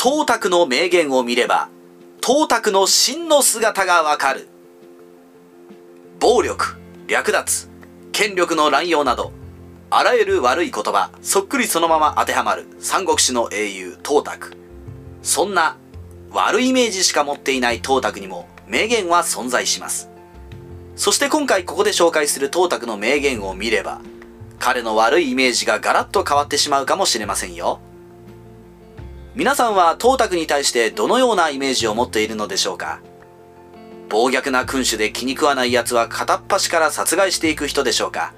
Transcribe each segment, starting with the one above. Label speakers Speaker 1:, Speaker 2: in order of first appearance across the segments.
Speaker 1: 東卓の名言を見れば東卓の真の姿がわかる。暴力略奪権力の乱用などあらゆる悪い言葉そっくりそのまま当てはまる三国志の英雄東卓。そんな悪いイメージしか持っていない東卓にも名言は存在します。そして今回ここで紹介する東卓の名言を見れば彼の悪いイメージがガラッと変わってしまうかもしれませんよ。皆さんは東卓に対してどのようなイメージを持っているのでしょうか？暴虐な君主で気に食わない奴は片っ端から殺害していく人でしょうか？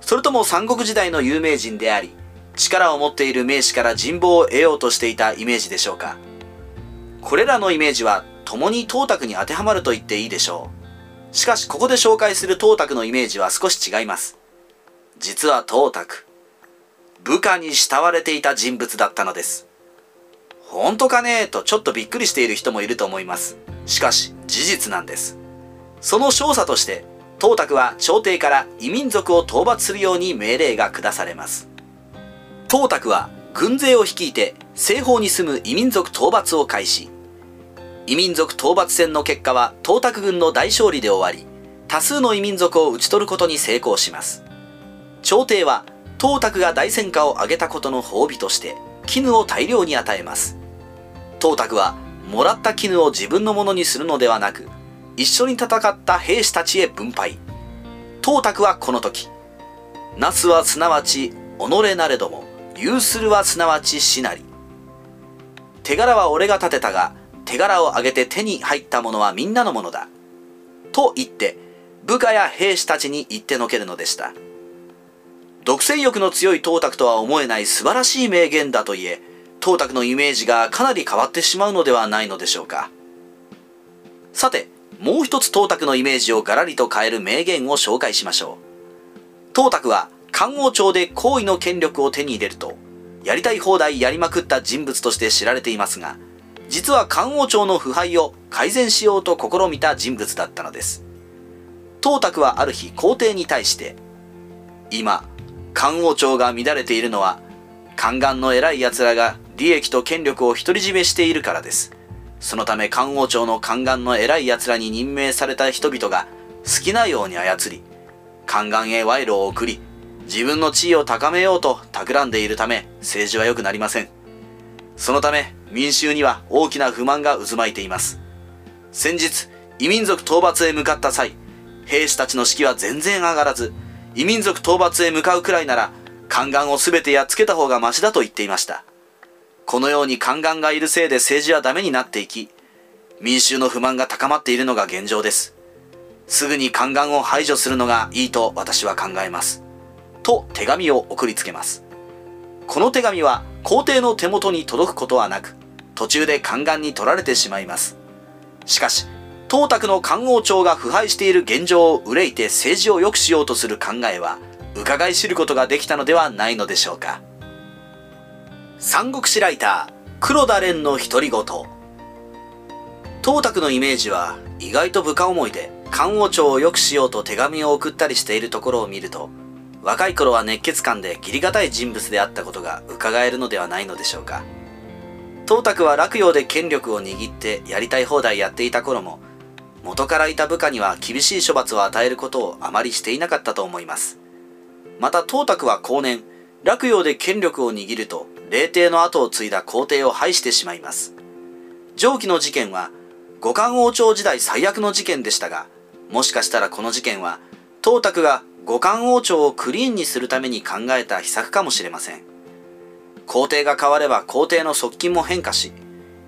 Speaker 1: それとも三国時代の有名人であり力を持っている名士から人望を得ようとしていたイメージでしょうか？これらのイメージは共に東卓に当てはまると言っていいでしょう。しかしここで紹介する東卓のイメージは少し違います。実は東卓部下に慕われていた人物だったのです。本当かねとちょっとびっくりしている人もいると思います。しかし事実なんです。その少佐として東卓は朝廷から異民族を討伐するように命令が下されます。東卓は軍勢を率いて西方に住む異民族討伐を開始。異民族討伐戦の結果は東卓軍の大勝利で終わり多数の異民族を討ち取ることに成功します。朝廷は東卓が大戦果を挙げたことの褒美として絹を大量に与えます。東卓はもらった絹を自分のものにするのではなく一緒に戦った兵士たちへ分配。東卓はこの時。那須はすなわち己なれども有するはすなわち死なり。手柄は俺が立てたが手柄を挙げて手に入ったものはみんなのものだ。と言って部下や兵士たちに言ってのけるのでした。独占欲の強い東卓とは思えない素晴らしい名言だといえ東卓のイメージがかなり変わってしまうのではないのでしょうか。さてもう一つ東卓のイメージをガラリと変える名言を紹介しましょう。東卓は漢王朝で皇位の権力を手に入れるとやりたい放題やりまくった人物として知られていますが実は漢王朝の腐敗を改善しようと試みた人物だったのです。東卓はある日皇帝に対して今漢王朝が乱れているのは宦官の偉い奴らが利益と権力を独り占めしているからです。そのため漢王朝の宦官の偉い奴らに任命された人々が好きなように操り宦官へ賄賂を送り自分の地位を高めようと企んでいるため政治は良くなりません。そのため民衆には大きな不満が渦巻いています。先日異民族討伐へ向かった際兵士たちの士気は全然上がらず異民族討伐へ向かうくらいなら宦官を全てやっつけた方がマシだと言っていました。このように宦官がいるせいで政治はダメになっていき民衆の不満が高まっているのが現状です。すぐに宦官を排除するのがいいと私は考えます。と手紙を送りつけます。この手紙は皇帝の手元に届くことはなく途中で宦官に取られてしまいます。しかし東卓の漢王朝が腐敗している現状を憂いて政治を良くしようとする考えは伺い知ることができたのではないのでしょうか。三国志ライター黒田蓮の独り言東卓のイメージは意外と部下思いで漢王朝を良くしようと手紙を送ったりしているところを見ると若い頃は熱血感で義理堅い人物であったことが伺えるのではないのでしょうか東卓は洛陽で権力を握ってやりたい放題やっていた頃も元からいた部下には厳しい処罰を与えることをあまりしていなかったと思います。また東卓は後年、洛陽で権力を握ると、霊帝の後を継いだ皇帝を廃してしまいます。上記の事件は、五冠王朝時代最悪の事件でしたが、もしかしたらこの事件は、東卓が五冠王朝をクリーンにするために考えた秘策かもしれません。皇帝が変われば皇帝の側近も変化し、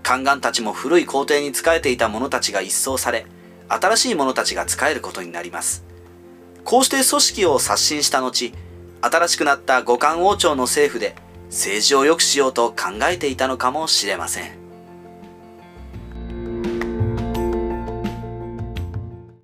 Speaker 1: 宦官たちも古い皇帝に仕えていた者たちが一掃され、新しい者たちが使えることになります。こうして組織を刷新した後、新しくなった五冠王朝の政府で政治を良くしようと考えていたのかもしれません。